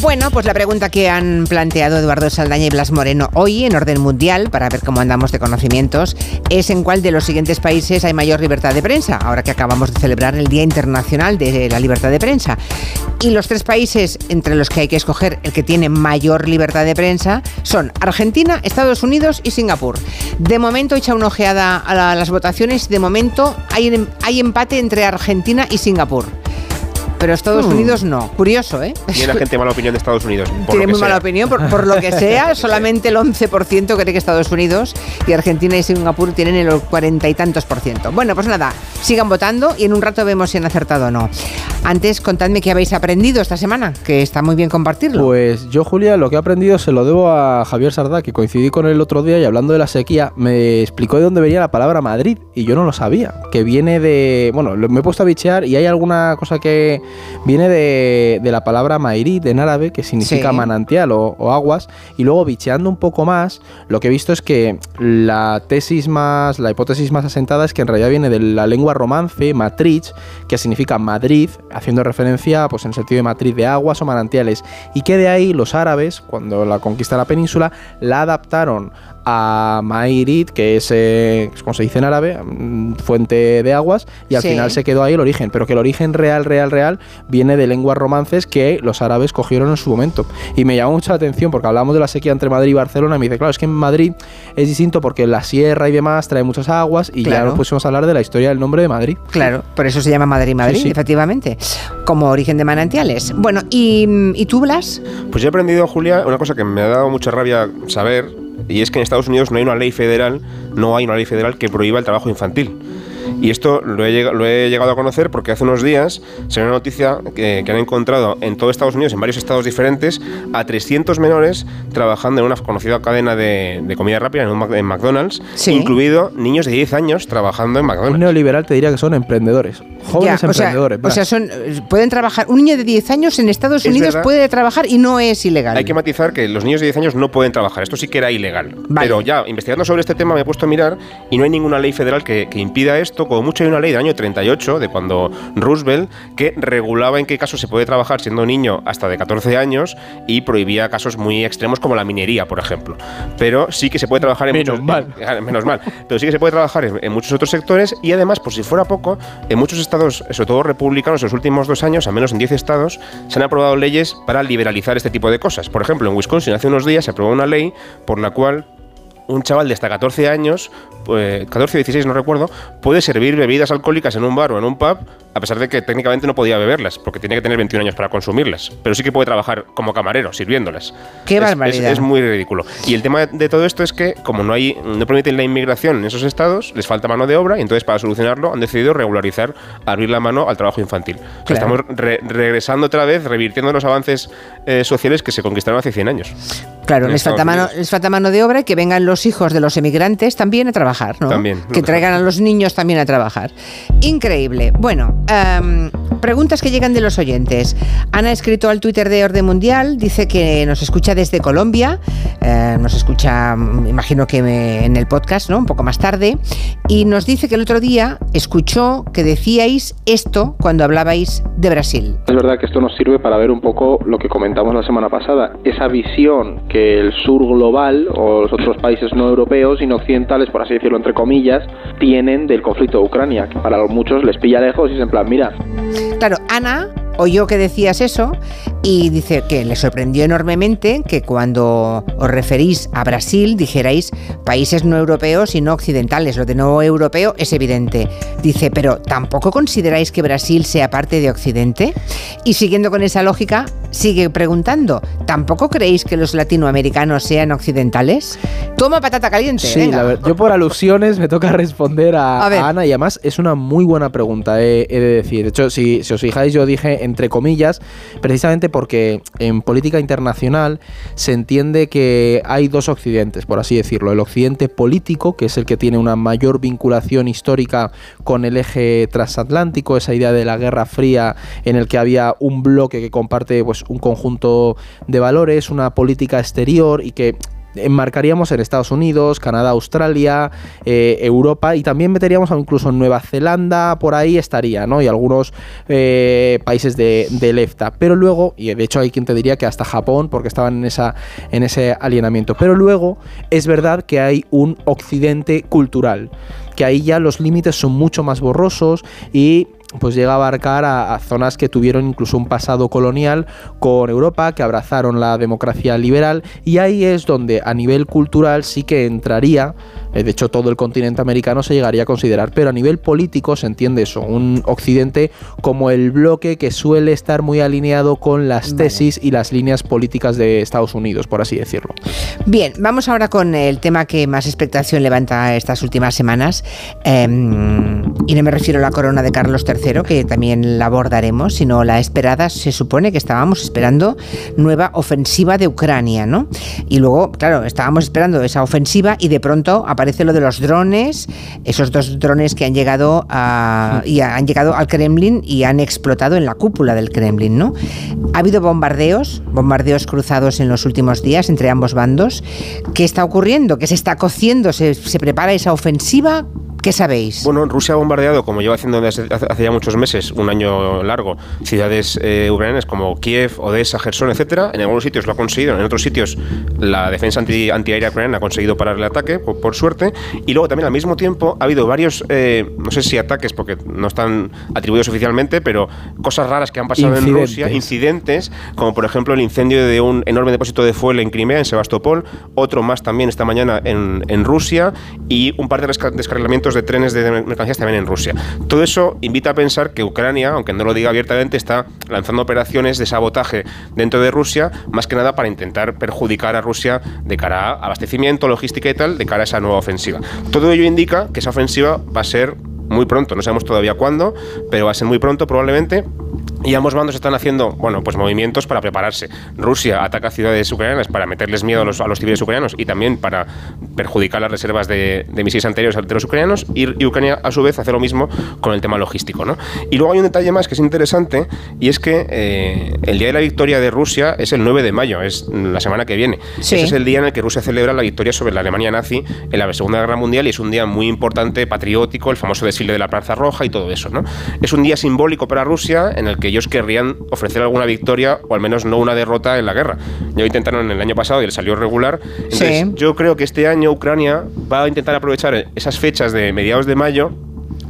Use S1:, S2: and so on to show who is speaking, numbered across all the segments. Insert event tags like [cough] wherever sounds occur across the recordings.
S1: Bueno, pues la pregunta que han planteado Eduardo Saldaña y Blas Moreno hoy en orden mundial, para ver cómo andamos de conocimientos, es en cuál de los siguientes países hay mayor libertad de prensa, ahora que acabamos de celebrar el Día Internacional de la Libertad de Prensa. Y los tres países entre los que hay que escoger el que tiene mayor libertad de prensa son Argentina, Estados Unidos y Singapur. De momento, echa una ojeada a las votaciones, de momento hay, hay empate entre Argentina y Singapur pero Estados hmm. Unidos no. Curioso, ¿eh?
S2: Tiene la gente mala opinión de Estados Unidos.
S1: Tiene muy mala opinión, por, lo que [laughs] sea. solamente el 11% cree que Estados Unidos y Argentina y Singapur tienen el cuarenta y tantos por ciento. Bueno, pues nada, sigan votando y en un rato vemos si han acertado o no. Antes, contadme qué habéis aprendido esta semana, que está muy bien compartirlo.
S3: Pues yo, Julia, lo que he aprendido se lo debo a Javier Sardá, que coincidí con él el otro día y hablando de la sequía, me explicó de dónde venía la palabra Madrid y yo no lo sabía. Que viene de. Bueno, me he puesto a bichear y hay alguna cosa que viene de, la palabra Mairit en árabe, que significa manantial o, aguas, y luego bicheando un poco más, lo que he visto es que la tesis más, la hipótesis más asentada es que en realidad viene de la lengua romance, matriz, que significa Madrid, haciendo referencia pues en sentido de matriz de aguas o manantiales, y que de ahí los árabes, cuando la conquista la península, la adaptaron a Mairit, que es, eh, como se dice en árabe, mm, fuente de aguas, y al final se quedó ahí el origen, pero que el origen real, real, real viene de lenguas romances que los árabes cogieron en su momento. Y me llamó mucho la atención porque hablamos de la sequía entre Madrid y Barcelona, y me dice, claro, es que en Madrid es distinto porque la sierra y demás trae muchas aguas, y ya nos pusimos a hablar de la historia del nombre de Madrid.
S1: Claro, por eso se llama Madrid-Madrid, efectivamente, como origen de manantiales. Bueno, ¿y, ¿y tú, Blas?
S2: Pues he aprendido, Julia, una cosa que me ha dado mucha rabia saber, y es que en Estados Unidos no hay una ley federal, no hay una ley federal que prohíba el trabajo infantil. Y esto lo he, lo he llegado a conocer porque hace unos días se una noticia que, han encontrado en todo Estados Unidos, en varios estados diferentes, a 300 menores trabajando en una conocida cadena de, comida rápida, en, un, en McDonald's, incluido niños de 10 años trabajando en McDonald's. Un
S3: neoliberal te diría que son emprendedores, jóvenes emprendedores.
S1: O sea, son, pueden trabajar, un niño de 10 años en Estados Unidos puede trabajar y no es ilegal.
S2: Hay que matizar que los niños de 10 años no pueden trabajar, esto sí que era ilegal. Pero ya, investigando sobre este tema me he puesto a mirar y no hay ninguna ley federal que, que impida esto como mucho hay una ley del año 38, de cuando Roosevelt, que regulaba en qué casos se puede trabajar siendo niño hasta de 14 años y prohibía casos muy extremos como la minería, por ejemplo. Pero sí que se puede trabajar en
S3: menos
S2: muchos,
S3: mal.
S2: Eh, [laughs] menos mal. Pero sí que se puede trabajar en, muchos otros sectores y además, por si fuera poco, en muchos estados, sobre todo republicanos, en los últimos dos años, al menos en 10 estados, se han aprobado leyes para liberalizar este tipo de cosas. Por ejemplo, en Wisconsin hace unos días se aprobó una ley por la cual un chaval de hasta 14 años, pues, 14 o 16 no recuerdo, puede servir bebidas alcohólicas en un bar o en un pub, a pesar de que técnicamente no podía beberlas, porque tiene que tener 21 años para consumirlas. Pero sí que puede trabajar como camarero, sirviéndolas.
S1: ¡Qué es, barbaridad!
S2: Es, muy ridículo. Y el tema de todo esto es que, como no hay no permiten la inmigración en esos estados, les falta mano de obra, y entonces para solucionarlo han decidido regularizar, abrir la mano al trabajo infantil. estamos regresando otra vez, revirtiendo los avances eh, sociales que se conquistaron hace 100 años.
S1: Claro, les falta, mano, les falta mano de obra y que vengan los hijos de los emigrantes también a trabajar, ¿no?
S2: También.
S1: Que traigan a los niños también a trabajar. Increíble. Bueno, em, preguntas que llegan de los oyentes. Ana ha escrito al Twitter de Orden Mundial, dice que nos escucha desde Colombia, eh, nos escucha, imagino que en el podcast, ¿no? Un poco más tarde, y nos dice que el otro día escuchó que decíais esto cuando hablabais de Brasil.
S4: Es verdad que esto nos sirve para ver un poco lo que comentamos la semana pasada, esa visión que el sur global o los otros países no europeos y no occidentales, por así decirlo entre comillas, tienen del conflicto de Ucrania, que para muchos les pilla lejos y es en plan, mira.
S1: Claro, Ana oyó que decías eso y dice que le sorprendió enormemente que cuando os referís a Brasil dijerais países no europeos y no occidentales. Lo de no europeo es evidente. Dice, pero ¿tampoco consideráis que Brasil sea parte de Occidente? Y siguiendo con esa lógica, sigue preguntando, ¿tampoco creéis que los latinoamericanos sean occidentales? Toma patata caliente.
S3: Sí, yo por alusiones me toca responder a, Ana y además es una muy buena pregunta, he, de decir. De hecho, si, si os fijáis, yo dije entre comillas, precisamente porque en política internacional se entiende que hay dos occidentes, por así decirlo. El occidente político, que es el que tiene una mayor vinculación histórica con el eje transatlántico, esa idea de la Guerra Fría en el que había un bloque que comparte pues, un conjunto de valores, una política exterior y que enmarcaríamos en Estados Unidos, Canadá, Australia, eh, Europa y también meteríamos incluso en Nueva Zelanda, por ahí estaría, ¿no? Y algunos eh, países de, del EFTA. Pero luego, y de hecho hay quien te diría que hasta Japón, porque estaban en, en ese alienamiento. Pero luego es verdad que hay un occidente cultural, que ahí ya los límites son mucho más borrosos y pues llega a abarcar a, zonas que tuvieron incluso un pasado colonial con Europa, que abrazaron la democracia liberal, y ahí es donde a nivel cultural sí que entraría, eh, de hecho todo el continente americano se llegaría a considerar, pero a nivel político se entiende eso, un occidente como el bloque que suele estar muy alineado con las tesis y las líneas políticas de Estados Unidos, por así decirlo.
S1: Bien, vamos ahora con el tema que más expectación levanta estas últimas semanas, em, y no me refiero a la corona de Carlos III, que también la abordaremos, sino la esperada, se supone que estábamos esperando nueva ofensiva de Ucrania, ¿no? Y luego, claro, estábamos esperando esa ofensiva y de pronto aparece lo de los drones, esos dos drones que han llegado a, y han llegado al Kremlin y han explotado en la cúpula del Kremlin, ¿no? Ha habido bombardeos, bombardeos cruzados en los últimos días entre ambos bandos. ¿Qué está ocurriendo? ¿Qué se está cociendo? ¿Se, se prepara esa ofensiva? ¿Qué sabéis?
S2: Bueno, Rusia ha bombardeado, como lleva haciendo desde hace ya muchos meses, un año largo, ciudades eh, ucranianas como Kiev, Odessa, Gerson, etcétera. En algunos sitios lo ha conseguido, en otros sitios la defensa anti, antiaérea ucraniana ha conseguido parar el ataque, por, suerte. Y luego también al mismo tiempo ha habido varios, eh, no sé si ataques, porque no están atribuidos oficialmente, pero cosas raras que han pasado en Rusia, incidentes, como por ejemplo el incendio de un enorme depósito de fuel en Crimea, en Sebastopol, otro más también esta mañana en, en Rusia y un par de descarrilamientos de trenes de mercancías también en Rusia. Todo eso invita a pensar que Ucrania, aunque no lo diga abiertamente, está lanzando operaciones de sabotaje dentro de Rusia, más que nada para intentar perjudicar a Rusia de cara a abastecimiento, logística y tal, de cara a esa nueva ofensiva. Todo ello indica que esa ofensiva va a ser muy pronto, no sabemos todavía cuándo, pero va a ser muy pronto probablemente y ambos bandos están haciendo, bueno, pues movimientos para prepararse. Rusia ataca ciudades ucranianas para meterles miedo a los, a los civiles ucranianos y también para perjudicar las reservas de, misiles anteriores a los ucranianos. Y, Ucrania, a su vez, hace lo mismo con el tema logístico. ¿no? Y luego hay un detalle más que es interesante y es que eh, el Día de la Victoria de Rusia es el 9 de mayo, es la semana que viene. Ese es el día en el que Rusia celebra la victoria sobre la Alemania nazi en la Segunda Guerra Mundial y es un día muy importante, patriótico, el famoso desfile de la Plaza Roja y todo eso. ¿no? Es un día simbólico para Rusia en el que ellos querrían ofrecer alguna victoria o al menos no una derrota en la guerra. Ya intentaron el año pasado y le salió regular. Entonces, yo creo que este año Ucrania va a intentar aprovechar esas fechas de mediados de mayo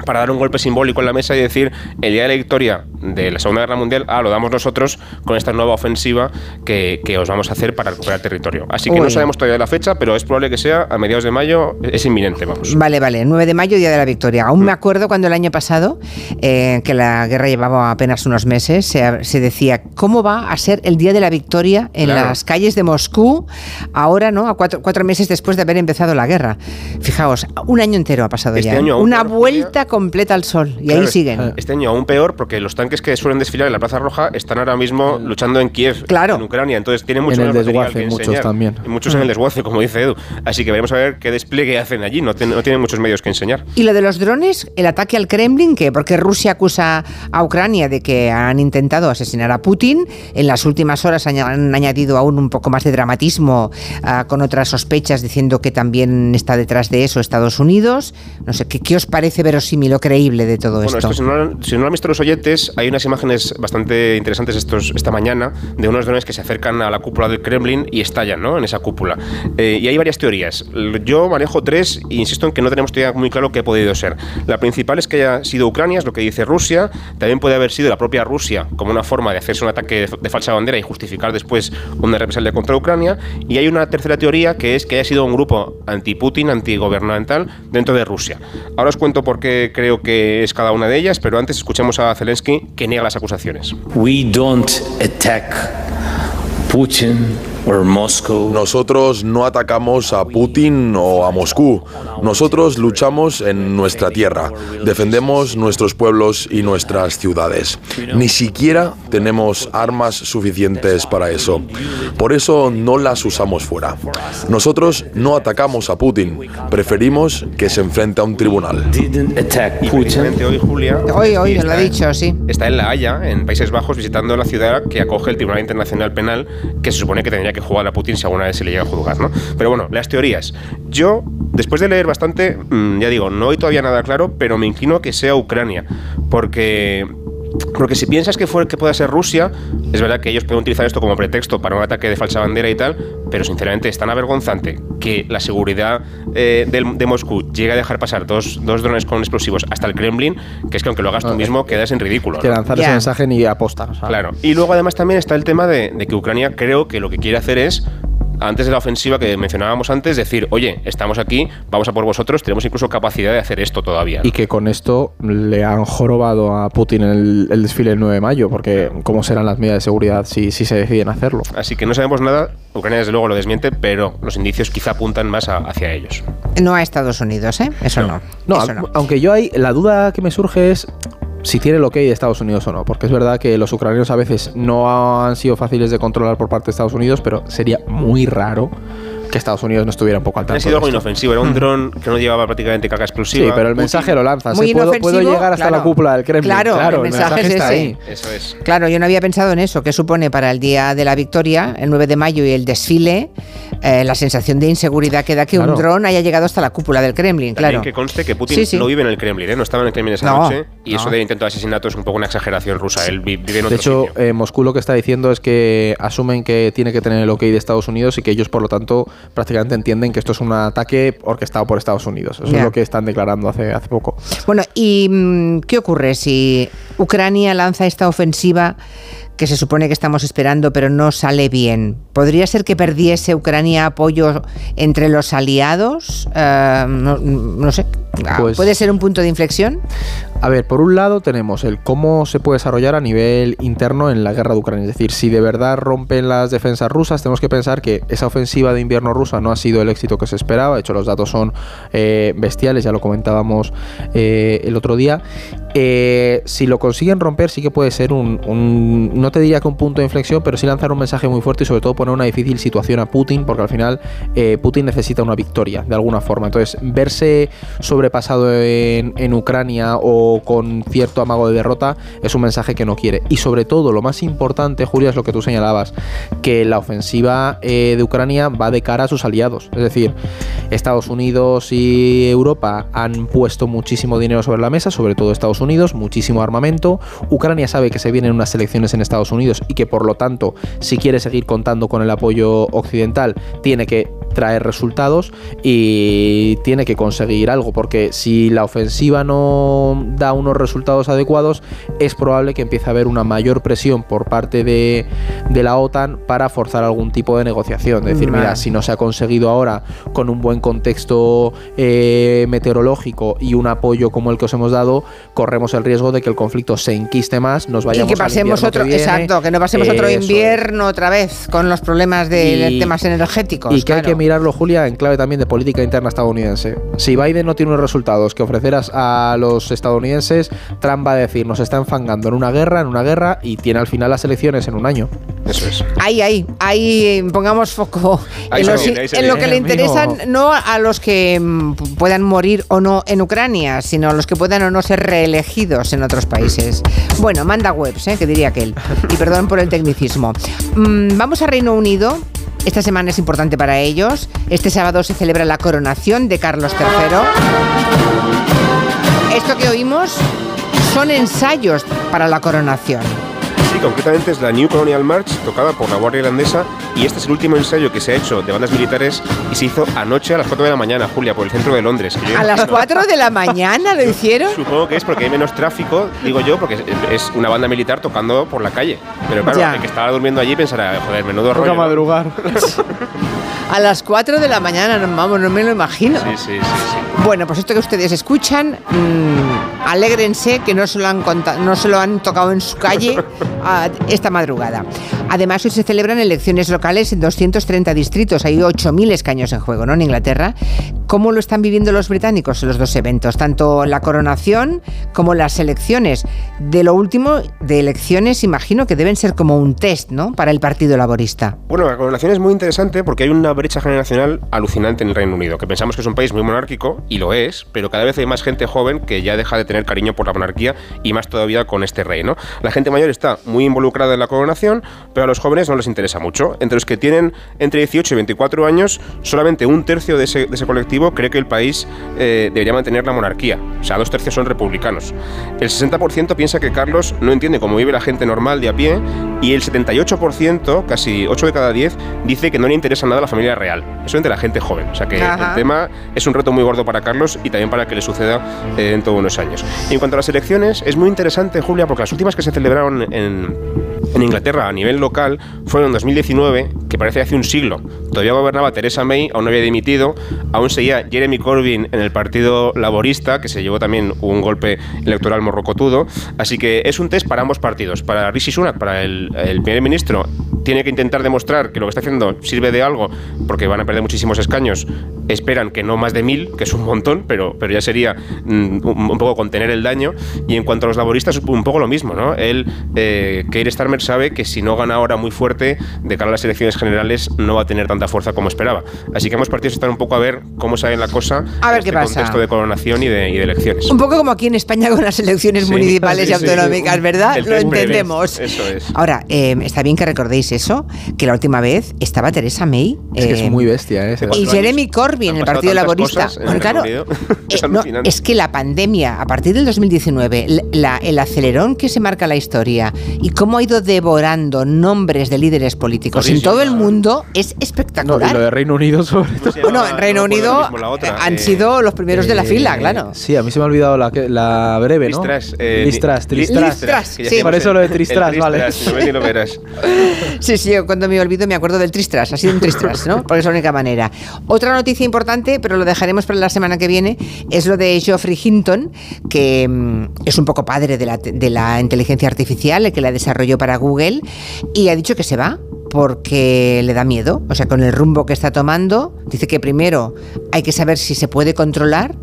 S2: para dar un golpe simbólico en la mesa y decir el día de la victoria de la Segunda Guerra Mundial, ah, lo damos nosotros con esta nueva ofensiva que, os vamos a hacer para recuperar territorio. Así que no sabemos todavía la fecha, pero es probable que sea a mediados de mayo, es inminente, vamos.
S1: Vale, vale, 9 de mayo, día de la victoria. Aún me mm. acuerdo cuando el año pasado, eh, que la guerra llevaba apenas unos meses, se, decía, ¿cómo va a ser el día de la victoria en las calles de Moscú ahora, ¿no? A cuatro, cuatro, meses después de haber empezado la guerra. Fijaos, un año entero ha pasado
S2: este
S1: ya.
S2: Año
S1: Una vuelta completa al sol. Y ahí siguen.
S2: Este año aún peor porque los tanques que suelen desfilar en la Plaza Roja están ahora mismo luchando en Kiev, en Ucrania. Entonces tienen mucho
S3: en el desguace, muchos también.
S2: Y muchos en el desguace, como dice Edu. Así que veremos a ver qué despliegue hacen allí. No, no tienen muchos medios que enseñar.
S1: ¿Y lo de los drones? ¿El ataque al Kremlin? ¿Qué? Porque Rusia acusa a Ucrania de que han intentado asesinar a Putin. En las últimas horas han añadido aún un poco más de dramatismo ah, con otras sospechas diciendo que también está detrás de eso Estados Unidos. No sé, ¿qué, qué os parece verosímil o creíble de todo
S2: esto?
S1: Bueno,
S2: si, no, si no lo han visto los oyentes, hay unas imágenes bastante interesantes estos, esta mañana de unos drones que se acercan a la cúpula del Kremlin y estallan ¿no? en esa cúpula. Eh, y hay varias teorías. Yo manejo tres e insisto en que no tenemos todavía muy claro qué ha podido ser. La principal es que haya sido Ucrania, es lo que dice Rusia. También puede haber sido la propia Rusia como una forma de hacerse un ataque de, falsa bandera y justificar después una represalia contra Ucrania. Y hay una tercera teoría que es que haya sido un grupo anti-Putin, antigubernamental dentro de Rusia. Ahora os cuento por qué creo que es cada una de ellas, pero antes escuchemos a Zelensky que niega las acusaciones.
S5: We don't attack Putin
S6: nosotros no atacamos a Putin o a Moscú. Nosotros luchamos en nuestra tierra, defendemos nuestros pueblos y nuestras ciudades. Ni siquiera tenemos armas suficientes para eso. Por eso no las usamos fuera. Nosotros no atacamos a Putin, preferimos que se enfrente a un tribunal.
S2: hoy, Julia,
S1: hoy, hoy lo ha dicho, sí.
S2: Está en La Haya, en Países Bajos, visitando la ciudad que acoge el Tribunal Internacional Penal, que se supone que tendría que que jugar a Putin si alguna vez se le llega a juzgar, ¿no? Pero bueno, las teorías. Yo, después de leer bastante, mm, ya digo, no hay todavía nada claro, pero me inclino a que sea Ucrania, porque porque si piensas que, fue, que pueda ser Rusia, es verdad que ellos pueden utilizar esto como pretexto para un ataque de falsa bandera y tal, pero sinceramente es tan avergonzante que la seguridad eh, de, Moscú llegue a dejar pasar dos, dos, drones con explosivos hasta el Kremlin, que es que aunque lo hagas tú mismo quedas en ridículo.
S3: Que lanzar ese mensaje ni aposta.
S2: Claro. Y luego además también está el tema de, de que Ucrania creo que lo que quiere hacer es antes de la ofensiva que mencionábamos antes, decir, oye, estamos aquí, vamos a por vosotros, tenemos incluso capacidad de hacer esto todavía.
S3: Y que con esto le han jorobado a Putin el, el desfile del 9 de mayo, porque cómo serán las medidas de seguridad si, si se deciden hacerlo.
S2: Así que no sabemos nada, Ucrania desde luego lo desmiente, pero los indicios quizá apuntan más hacia ellos.
S1: No a Estados Unidos, ¿eh? Eso no.
S3: No, no. aunque yo hay, la duda que me surge es si tiene el ok de Estados Unidos o no, porque es verdad que los ucranianos a veces no han sido fáciles de controlar por parte de Estados Unidos, pero sería muy raro que Estados Unidos no estuviera un poco al tanto.
S2: Ha sido algo inofensivo, era un dron que no llevaba prácticamente carga explosiva.
S3: Sí, pero el mensaje lo lanza. puedo, puedo, llegar hasta la cúpula del Kremlin.
S1: Claro, el, mensaje, está ahí.
S2: Eso es.
S1: Claro, yo no había pensado en eso. ¿Qué supone para el día de la victoria, el 9 de mayo y el desfile, eh, la sensación de inseguridad que da que un dron haya llegado hasta la cúpula del Kremlin? Claro.
S2: que conste que Putin no vive en el Kremlin, ¿eh? no estaba en el Kremlin esa noche y eso de intento de asesinato es un poco una exageración rusa. Él vive en otro
S3: De hecho, eh, Moscú lo que está diciendo es que asumen que tiene que tener el ok de Estados Unidos y que ellos, por lo tanto, prácticamente entienden que esto es un ataque orquestado por Estados Unidos. Eso es lo que están declarando hace, hace poco.
S1: Bueno, ¿y mm, qué ocurre si Ucrania lanza esta ofensiva que se supone que estamos esperando, pero no sale bien. ¿Podría ser que perdiese Ucrania apoyo entre los aliados? Eh, no, sé. Ah, pues ¿Puede ser un punto de inflexión?
S3: A ver, por un lado tenemos el cómo se puede desarrollar a nivel interno en la guerra de Ucrania. Es decir, si de verdad rompen las defensas rusas, tenemos que pensar que esa ofensiva de invierno rusa no ha sido el éxito que se esperaba. De hecho, los datos son eh, bestiales, ya lo comentábamos eh, el otro día. si lo consiguen romper, sí que puede ser un no te diría que un punto de inflexión, pero sí lanzar un mensaje muy fuerte y sobre todo poner una difícil situación a Putin, porque al final eh, Putin necesita una victoria de alguna forma. Entonces, verse sobrepasado en, Ucrania o con cierto amago de derrota es un mensaje que no quiere. Y sobre todo, lo más importante, Julia, es lo que tú señalabas, que la ofensiva eh, de Ucrania va de cara a sus aliados. Es decir, Estados Unidos y Europa han puesto muchísimo dinero sobre la mesa, sobre todo Estados Unidos, muchísimo armamento. Ucrania sabe que se vienen unas elecciones en Estados Unidos y que por lo tanto, si quiere seguir contando con el apoyo occidental, tiene que traer resultados y tiene que conseguir algo, porque si la ofensiva no da unos resultados adecuados, es probable que empiece a haber una mayor presión por parte de, de la OTAN para forzar algún tipo de negociación. Es decir, mira, si no se ha conseguido ahora con un buen contexto eh, meteorológico y un apoyo como el que os hemos dado, corremos el riesgo de que el conflicto se enquiste más, nos vayamos
S1: y que pasemos otro, exacto, que no pasemos otro invierno otra vez con los problemas de temas energéticos.
S3: Y que hay que mirarlo, Julia, en clave también de política interna estadounidense. Si Biden no tiene unos resultados que ofrecerás a los estadounidenses, Trump va a decir, nos está enfangando en una guerra, en una guerra, y tiene al final las elecciones en un año.
S2: Eso es.
S1: Ahí, ahí, ahí pongamos foco en, lo que le interesan no a los que mm, puedan morir o no en Ucrania, sino a los que puedan o no ser reelegidos en otros países. Bueno, manda webs, ¿eh? que diría aquel. Y perdón por el tecnicismo. Mm, vamos a Reino Unido esta semana es importante para ellos. Este sábado se celebra la coronación de Carlos III. Esto que oímos son ensayos para la coronación
S2: concretamente es la New Colonial March, tocada por la Guardia Irlandesa, y este es el último ensayo que se ha hecho de bandas militares y se hizo anoche a las 4 de la mañana, Julia, por el centro de Londres.
S1: ¿A las 4 de la mañana lo hicieron?
S2: Supongo que es porque hay menos tráfico, digo yo, porque es una banda militar tocando por la calle. Pero claro, el que estaba durmiendo allí pensará, joder, menudo rollo.
S3: madrugar. [laughs]
S1: A las 4 de la mañana, vamos, no me lo imagino.
S2: Sí, sí, sí. sí.
S1: Bueno, pues esto que ustedes escuchan, mmm, alégrense que no se, lo han no se lo han tocado en su calle [laughs] esta madrugada. Además, hoy se celebran elecciones locales en 230 distritos. Hay 8.000 escaños en juego, ¿no? En Inglaterra. ¿Cómo lo están viviendo los británicos los dos eventos? Tanto la coronación como las elecciones. De lo último, de elecciones, imagino que deben ser como un test, ¿no? Para el Partido Laborista.
S2: Bueno, la coronación es muy interesante porque hay una brecha generacional alucinante en el Reino Unido, que pensamos que es un país muy monárquico, y lo es, pero cada vez hay más gente joven que ya deja de tener cariño por la monarquía y más todavía con este rey, ¿no? La gente mayor está muy involucrada en la coronación, pero a los jóvenes no les interesa mucho. Entre los que tienen entre 18 y 24 años, solamente un tercio de ese, de ese colectivo cree que el país eh, debería mantener la monarquía. O sea, dos tercios son republicanos. El 60% piensa que Carlos no entiende cómo vive la gente normal de a pie y el 78%, casi 8 de cada 10, dice que no le interesa nada la familia real. Eso entre la gente joven. O sea que
S1: Ajá.
S2: el tema es un reto muy gordo para Carlos y también para que le suceda eh, en todos unos años. Y en cuanto a las elecciones, es muy interesante, Julia, porque las últimas que se celebraron en, en Inglaterra a nivel local fueron en 2019, que parece hace un siglo. Todavía gobernaba Theresa May, aún no había dimitido, aún seguía Jeremy Corbyn en el Partido Laborista, que se llevó también un golpe electoral morrocotudo. Así que es un test para ambos partidos. Para Rishi Sunak, para el, el primer ministro, tiene que intentar demostrar que lo que está haciendo sirve de algo, porque van a perder muchísimos escaños. Esperan que no más de mil, que es un montón, pero, pero ya sería mm, un, un poco contener el daño. Y en cuanto a los laboristas, un poco lo mismo, ¿no? Él, eh, Keir Starmer sabe que si no gana ahora muy fuerte, de cara a las elecciones generales, no va a tener tanta fuerza como esperaba. Así que ambos partidos están un poco a ver cómo sale la cosa
S1: A ver
S2: en
S1: qué
S2: este
S1: pasa.
S2: contexto de coronación y de, y de elecciones.
S1: Un poco como aquí en España con las elecciones
S2: Sí,
S1: municipales
S2: sí,
S1: y autonómicas,
S2: sí.
S1: ¿verdad?
S2: El
S1: Lo entendemos.
S2: eso es.
S1: Ahora, eh, está bien que recordéis eso, que la última vez estaba Teresa May.
S3: Es que es muy bestia, ¿eh?
S1: Y Jeremy. Corbyn, el Partido Laborista. Bueno, claro.
S2: Es
S1: eh, [laughs] no, es que la pandemia, a partir del 2019, la- el acelerón que se marca la historia y cómo ha ido devorando nombres de líderes políticos en todo el mundo es
S3: No, y
S1: espectacular.
S3: lo de Reino Unido sobre todo.
S2: se
S1: bueno, en
S2: No
S1: Reino Unido eh, han
S2: eh,
S1: sido los primeros de la
S3: Eh,
S1: fila, claro.
S3: Sí, a mí se me ha olvidado la, que- la breve, ¿no?
S2: Tristras, eh,
S3: Tristras,
S2: Li-
S3: Tristras.
S1: Tristras,
S2: que ya
S1: sí.
S3: Por eso lo de Tristras, vale. [laughs]
S1: Sí, sí, yo cuando me olvido me acuerdo del Tristras, ha sido un Tristras, ¿no? Porque es la única manera. Otra noticia importante, pero lo dejaremos para la semana que viene, es lo de Geoffrey Hinton, que mm, es un poco padre de la, de la inteligencia artificial, el que la desarrolló para Google, y ha dicho que se va porque le da miedo, o sea, con el rumbo que está tomando, dice que primero hay que saber si se puede controlar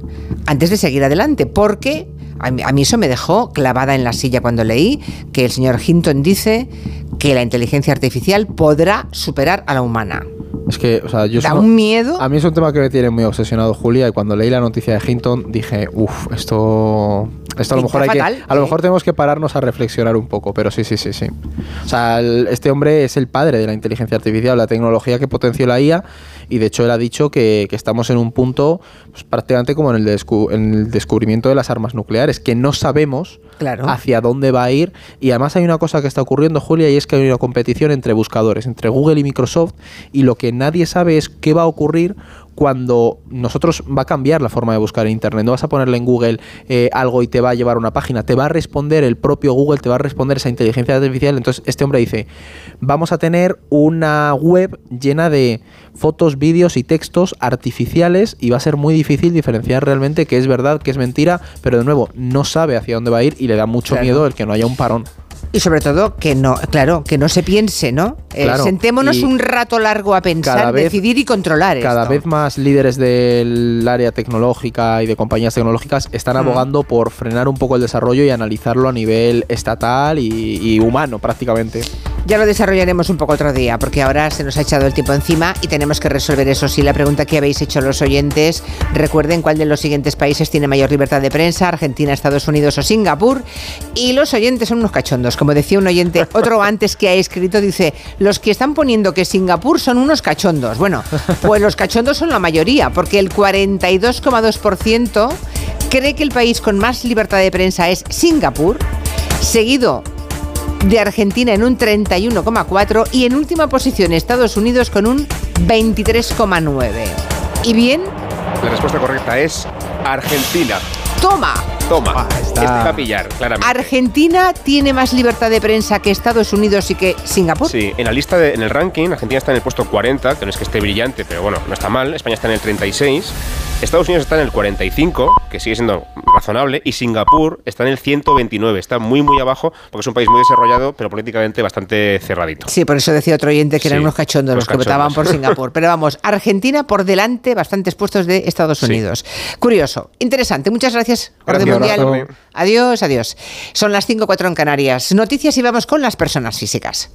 S1: antes de seguir adelante, porque a mí, a mí eso me dejó clavada en la silla cuando leí que el señor Hinton dice que la inteligencia artificial podrá superar a la humana.
S3: Es que, o sea, yo
S1: Da un miedo.
S3: A mí es un tema que me tiene muy obsesionado, Julia, y cuando leí la noticia de Hinton dije, uff, esto, esto a lo mejor hay
S1: fatal,
S3: que, a lo
S1: sí.
S3: mejor tenemos que pararnos a reflexionar un poco, pero sí, sí, sí, sí. O sea, el- este hombre es el padre de la inteligencia artificial, la tecnología que potenció la IA, y de hecho él ha dicho que, que estamos en un punto pues, prácticamente como en el, descu- en el descubrimiento de las armas nucleares, que no sabemos
S1: Claro.
S3: hacia dónde va a ir. Y además hay una cosa que está ocurriendo, Julia, y es que hay una competición entre buscadores, entre Google y Microsoft, y lo que nadie sabe es qué va a ocurrir cuando nosotros va a cambiar la forma de buscar en Internet. No vas a ponerle en Google eh, algo y te va a llevar a una página, te va a responder el propio Google, te va a responder esa inteligencia artificial. Entonces este hombre dice, vamos a tener una web llena de fotos, vídeos y textos artificiales y va a ser muy difícil diferenciar realmente qué es verdad, qué es mentira, pero de nuevo, no sabe hacia dónde va a ir y le da mucho
S1: Claro.
S3: miedo el que no haya un parón.
S1: Y sobre todo que no, claro, que no se piense, ¿no? Eh, sentémonos un rato largo a pensar,
S3: vez-
S1: decidir y controlar
S3: Cada
S1: esto.
S3: vez más líderes del área tecnológica y de compañías tecnológicas están
S1: Mm.
S3: abogando por frenar un poco el desarrollo y analizarlo a nivel estatal y, y humano prácticamente.
S1: Ya lo desarrollaremos un poco otro día, porque ahora se nos ha echado el tiempo encima y tenemos que resolver eso. Sí, la pregunta que habéis hecho los oyentes, recuerden cuál de los siguientes países tiene mayor libertad de prensa, Argentina, Estados Unidos o Singapur. Y los oyentes son unos cachondos. Como decía un oyente, otro antes que ha escrito, dice, los que están poniendo que Singapur son unos cachondos. Bueno, pues los cachondos son la mayoría, porque el 42,2% cree que el país con más libertad de prensa es Singapur, seguido de Argentina en un 31,4 y en última posición Estados Unidos con un 23,9. ¿Y bien?
S2: La respuesta correcta es Argentina.
S1: Toma.
S2: Toma,
S3: está.
S2: este va a pillar, claramente.
S1: Argentina tiene más libertad de prensa que Estados Unidos y que Singapur.
S2: Sí, en la lista, de- en el ranking, Argentina está en el puesto 40, que no es que esté brillante, pero bueno, no está mal. España está en el 36. Estados Unidos está en el 45, que sigue siendo razonable. Y Singapur está en el 129. Está muy, muy abajo, porque es un país muy desarrollado, pero políticamente bastante cerradito.
S1: Sí, por eso decía otro oyente que eran
S2: Sí,
S1: unos cachondos los,
S2: los
S1: que votaban por. Singapur. Pero vamos, Argentina por delante, bastantes puestos de Estados
S2: Sí.
S1: Unidos. Curioso, interesante. Muchas gracias, Orden
S2: Gracias,
S1: Mundial. Adiós, adiós. Son las 5.4 en Canarias. Noticias y vamos con las personas físicas.